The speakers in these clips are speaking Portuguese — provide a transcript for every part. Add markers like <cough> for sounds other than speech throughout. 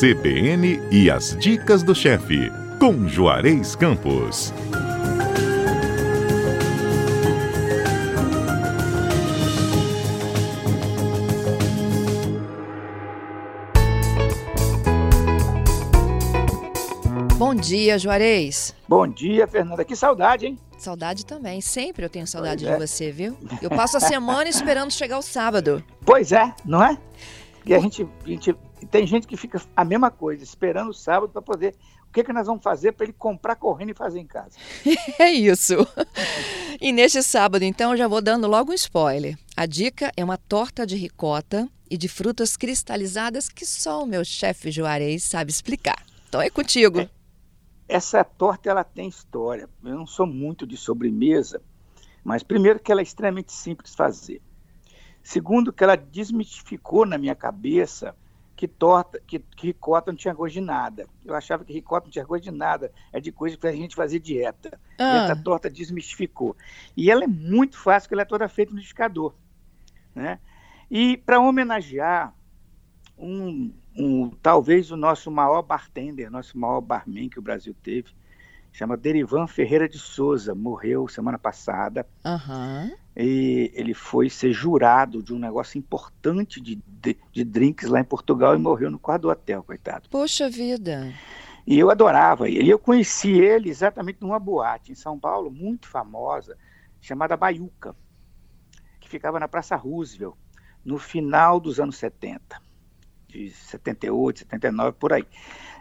CBN e as dicas do chefe, com Juarez Campos. Bom dia, Juarez. Bom dia, Fernanda. Que saudade, hein? Saudade também. Sempre eu tenho saudade Pois de é. você, viu? Eu passo a semana <laughs> esperando chegar o sábado. Pois é, não é? E a gente, a gente- tem gente que fica a mesma coisa, esperando o sábado para poder. O que, que nós vamos fazer para ele comprar correndo e fazer em casa? <laughs> É isso. E neste sábado, então, eu já vou dando logo um spoiler. A dica é uma torta de ricota e de frutas cristalizadas que só o meu chefe Juarez sabe explicar. Então é contigo. Essa torta ela tem história. Eu não sou muito de sobremesa, mas primeiro que ela é extremamente simples de fazer. Segundo que ela desmistificou na minha cabeça que torta, que, que ricota não tinha gosto de nada. Eu achava que ricota não tinha gosto de nada, é de coisa que a gente fazia dieta. Ah, essa torta desmistificou. E ela é muito fácil, porque ela é toda feita no liquidificador. Né? E para homenagear um, um- talvez o nosso maior bartender, nosso maior barman que o Brasil teve, chama Derivan Ferreira de Souza, morreu semana passada. Aham. E ele foi ser jurado de um negócio importante de, de, de drinks lá em Portugal e morreu no quarto do hotel, coitado. Poxa vida. E eu adorava ele. E eu conheci ele exatamente numa boate em São Paulo, muito famosa, chamada Baiuca, que ficava na Praça Roosevelt, no final dos anos 70, de 78, 79, por aí.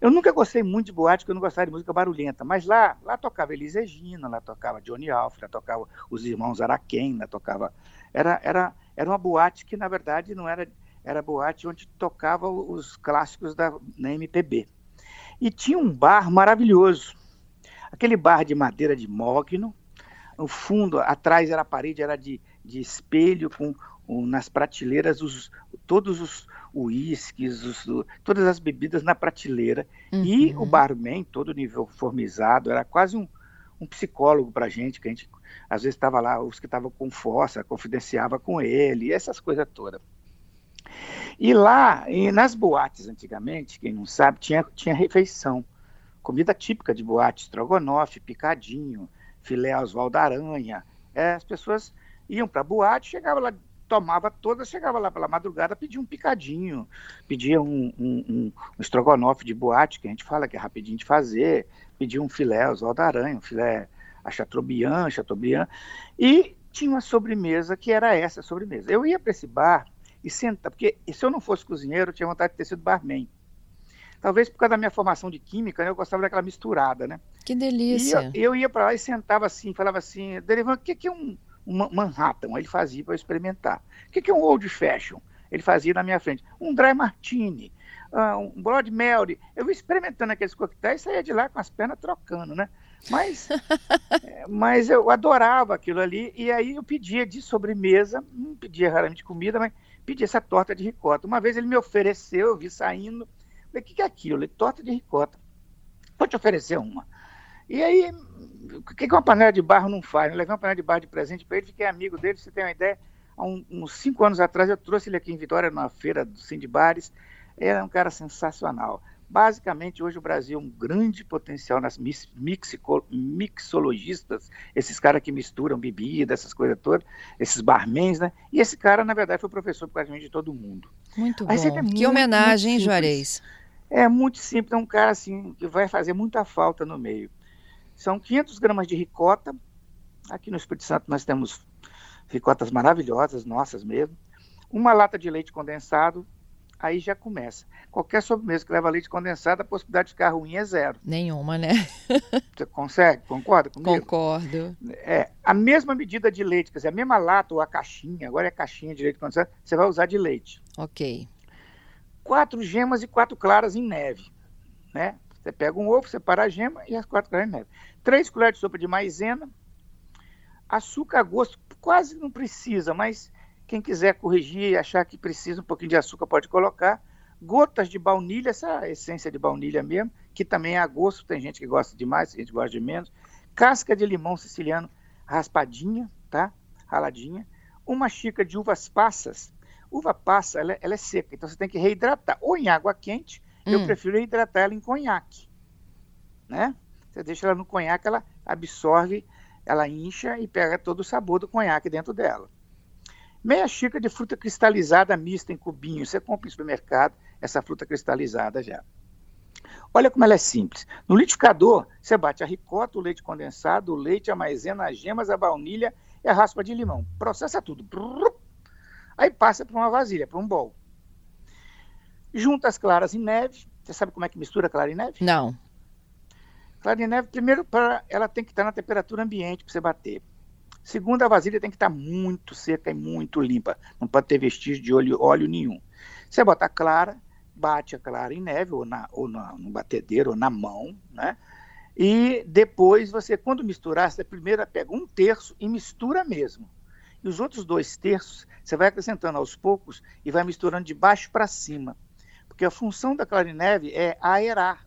Eu nunca gostei muito de boate, porque eu não gostava de música barulhenta, mas lá, lá tocava Elis Regina, lá tocava Johnny Alf, lá tocava os irmãos Araquém, lá tocava... Era, era, era uma boate que, na verdade, não era... Era boate onde tocava os clássicos da, na MPB. E tinha um bar maravilhoso. Aquele bar de madeira de mogno. O fundo, atrás era a parede, era de, de espelho, com o- nas prateleiras os, todos os uísques, todas as bebidas na prateleira. E Uhum. o barman, todo uniformizado, era quase um, um psicólogo para gente, que a gente às vezes estava lá, os que estavam com força, confidenciava com ele, e essas coisas todas. E lá, e nas boates antigamente, quem não sabe, tinha, tinha refeição. Comida típica de boate, estrogonofe, picadinho, filé Oswaldo Aranha. É, as pessoas iam para a boate, chegava lá, tomava todas, chegava lá pela madrugada, pedia um picadinho, pedia um, um, um- um estrogonofe de boate, que a gente fala que é rapidinho de fazer, pedia um filé Oswaldo Aranha, um filé a Chateaubriand, Chateaubriand, e tinha uma sobremesa que era essa sobremesa. Eu ia para esse bar e sentar, porque se eu não fosse cozinheiro, eu tinha vontade de ter sido barman. Talvez por causa da minha formação de química, né, eu gostava daquela misturada, né? Que E delícia. eu, eu ia para lá e sentava assim, falava assim, Derivan, o que, que é um, um Ma- Manhattan? Ele fazia para eu experimentar. O que, que é um Old Fashion? Ele fazia na minha frente. Um Dry Martini, ah, um Blood Mary. Eu ia experimentando aqueles coquetéis e saía de lá com as pernas trocando, né? Mas, é, <laughs> mas eu adorava aquilo ali. E aí eu pedia de sobremesa, não pedia raramente comida, mas pedia essa torta de ricota. Uma vez ele me ofereceu, eu vi saindo. Falei, o que, que é aquilo? Ele, torta de ricota. Vou te oferecer uma. E aí, o que, que uma panela de barro não faz? Eu levei uma panela de barro de presente para ele, fiquei amigo dele, você tem uma ideia. Há um- uns cinco anos atrás eu trouxe ele aqui em Vitória, numa feira do Cindy Bares. Ele é um cara sensacional. Basicamente, hoje o Brasil é um grande potencial nas mixico- mixologistas, esses caras que misturam bebida, essas coisas todas, esses barmans, né? E esse cara, na verdade, foi professor praticamente de todo mundo. Muito a receita bom. é que muito, homenagem, hein, muito Juarez? É muito simples, é um cara assim que vai fazer muita falta no meio. São 500 gramas de ricota. Aqui no Espírito Santo nós temos ricotas maravilhosas, nossas mesmo. Uma lata de leite condensado, aí já começa. Qualquer sobremesa que leva leite condensado, a possibilidade de ficar ruim é zero. Nenhuma, né? <laughs> Você consegue? Concorda comigo? Concordo. É, a mesma medida de leite, quer dizer, a mesma lata ou a caixinha, agora é caixinha de leite condensado, você vai usar de leite. Ok. quatro gemas e quatro claras em neve, né? Você pega um ovo, separa a gema e as quatro claras em neve. Três colheres de sopa de maisena, açúcar a gosto, quase não precisa, mas quem quiser corrigir e achar que precisa um pouquinho de açúcar pode colocar. Gotas de baunilha, essa essência de baunilha mesmo, que também é a gosto, tem gente que gosta de mais, tem gente que gosta de menos. Casca de limão siciliano raspadinha, tá? Raladinha. Uma xícara de uvas passas. Uva passa, ela, ela é seca, então você tem que reidratar ou em água quente, eu Hum. prefiro hidratar ela em conhaque, né? Você deixa ela no conhaque, ela absorve, ela incha e pega todo o sabor do conhaque dentro dela. Meia xícara de fruta cristalizada mista em cubinhos. Você compra no supermercado essa fruta cristalizada já. Olha como ela é simples. No liquidificador, você bate a ricota, o leite condensado, o leite, a maisena, as gemas, a baunilha e a raspa de limão. Processa tudo. Aí passa para uma vasilha, para um bowl. Junta as claras em neve. Você sabe como é que mistura clara em neve? Não. Clara em neve, primeiro, pra, ela tem que estar na temperatura ambiente para você bater. Segundo, a vasilha tem que estar muito seca e muito limpa. Não pode ter vestígio de óleo, óleo nenhum. Você bota a clara, bate a clara em neve, ou, na, ou na, no batedeiro, ou na mão, né? E depois você, quando misturar, você primeiro pega um terço e mistura mesmo. E os outros dois terços, você vai acrescentando aos poucos e vai misturando de baixo para cima. Porque a função da clara em neve é aerar.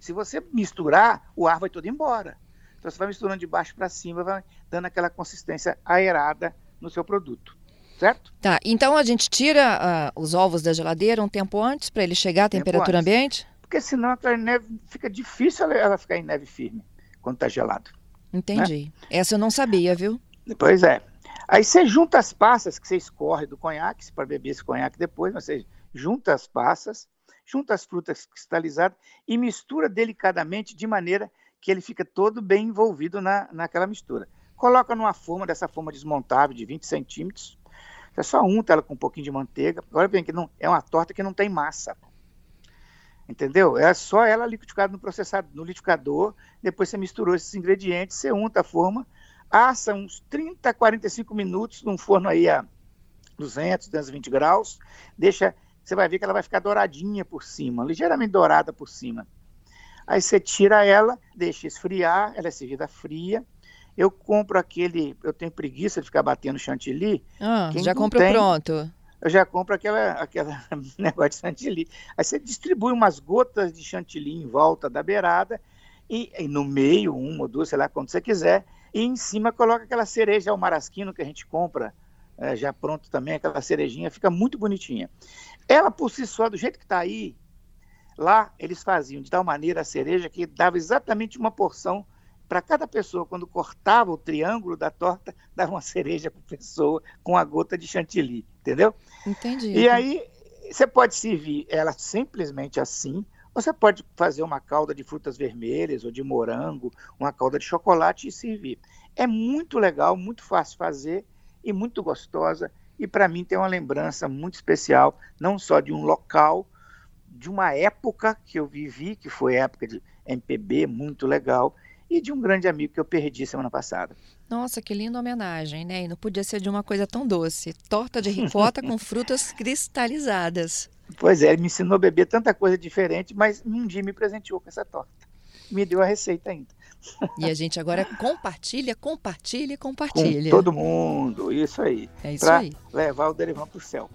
Se você misturar, o ar vai todo embora. Então você vai misturando de baixo para cima, vai dando aquela consistência aerada no seu produto. Certo? Tá, então a gente tira ah, os ovos da geladeira um tempo antes para ele chegar à temperatura antes. ambiente? Porque senão a clara em neve fica difícil ela, ficar em neve firme quando está gelado. Entendi. Essa eu não sabia, viu? Pois é. Aí você junta as passas que você escorre do conhaque, pode beber esse conhaque depois, mas você junta as passas, junta as frutas cristalizadas e mistura delicadamente de maneira que ele fica todo bem envolvido na, naquela mistura. Coloca numa forma, dessa forma desmontável de 20 centímetros, você só unta ela com um pouquinho de manteiga. Agora bem que não, é uma torta que não tem massa. Entendeu? É só ela liquidificada no processador, no liquidificador, depois você misturou esses ingredientes, você unta a forma, assa uns 30, 45 minutos num forno aí a 200, 220 graus, deixa, você vai ver que ela vai ficar douradinha por cima, ligeiramente dourada por cima. Aí você tira ela, deixa esfriar, ela é servida fria. Eu compro aquele, eu tenho preguiça de ficar batendo chantilly, Ah, já não comprou tem- pronto. eu já compro aquela, aquela <laughs> negócio de chantilly. Aí você distribui umas gotas de chantilly em volta da beirada e, e no meio, uma ou duas, sei lá, quando você quiser, e em cima coloca aquela cereja ao marasquino que a gente compra eh, já pronto também, aquela cerejinha, fica muito bonitinha. Ela por si só, do jeito que está aí, lá eles faziam de tal maneira a cereja que dava exatamente uma porção para cada pessoa. Quando cortava o triângulo da torta, <laughs> dava uma cereja por pessoa com a gota de chantilly, entendeu? Entendi. E aí, você pode servir ela simplesmente assim, ou você pode fazer uma calda de frutas vermelhas ou de morango, uma calda de chocolate e servir. É muito legal, muito fácil fazer e muito gostosa. E para mim tem uma lembrança muito especial, não só de um local, de uma época que eu vivi, que foi época de MPB, muito legal, e de um grande amigo que eu perdi semana passada. Nossa, que linda homenagem, né? E não podia ser de uma coisa tão doce. Torta de ricota com <laughs> frutas cristalizadas. Pois é, ele me ensinou a beber tanta coisa diferente, mas um dia me presenteou com essa torta. Me deu a receita ainda. E a gente agora compartilha, compartilha e Com compartilha. todo mundo, isso aí. É isso aí. levar o Derivan pro céu.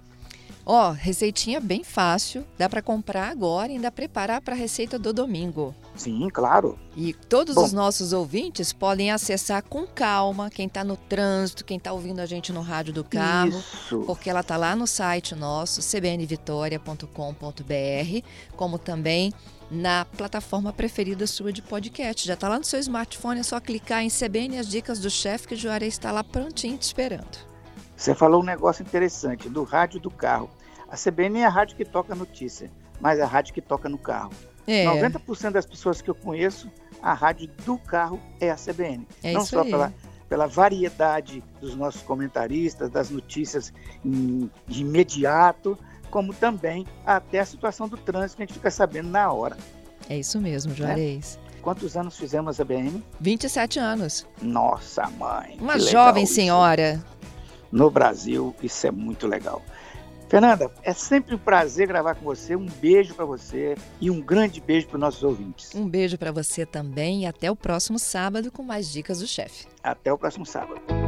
Ó, receitinha bem fácil, dá para comprar agora e ainda preparar para a receita do domingo. Sim, claro. E todos Bom. os nossos ouvintes podem acessar com calma, quem está no trânsito, quem está ouvindo a gente no rádio do carro, Isso. porque ela está lá no site nosso, cbnvitoria.com.br, como também na plataforma preferida sua de podcast. Já está lá no seu smartphone, é só clicar em CBN As Dicas do Chefe, que o Juarez está lá prontinho te esperando. Você falou um negócio interessante do rádio do carro. A CBN é a rádio que toca notícia, mas é a rádio que toca no carro. É, 90% das pessoas que eu conheço, a rádio do carro é a CBN. é Não isso só aí. pela, pela variedade dos nossos comentaristas, das notícias de imediato, como também até a situação do trânsito que a gente fica sabendo na hora. É isso mesmo, Juarez. Quantos anos fizemos a BM? 27 anos. Nossa, mãe. Uma jovem isso. senhora. No Brasil, isso é muito legal. Fernanda, é sempre um prazer gravar com você. Um beijo para você e um grande beijo para os nossos ouvintes. Um beijo para você também e até o próximo sábado com mais dicas do chefe. Até o próximo sábado.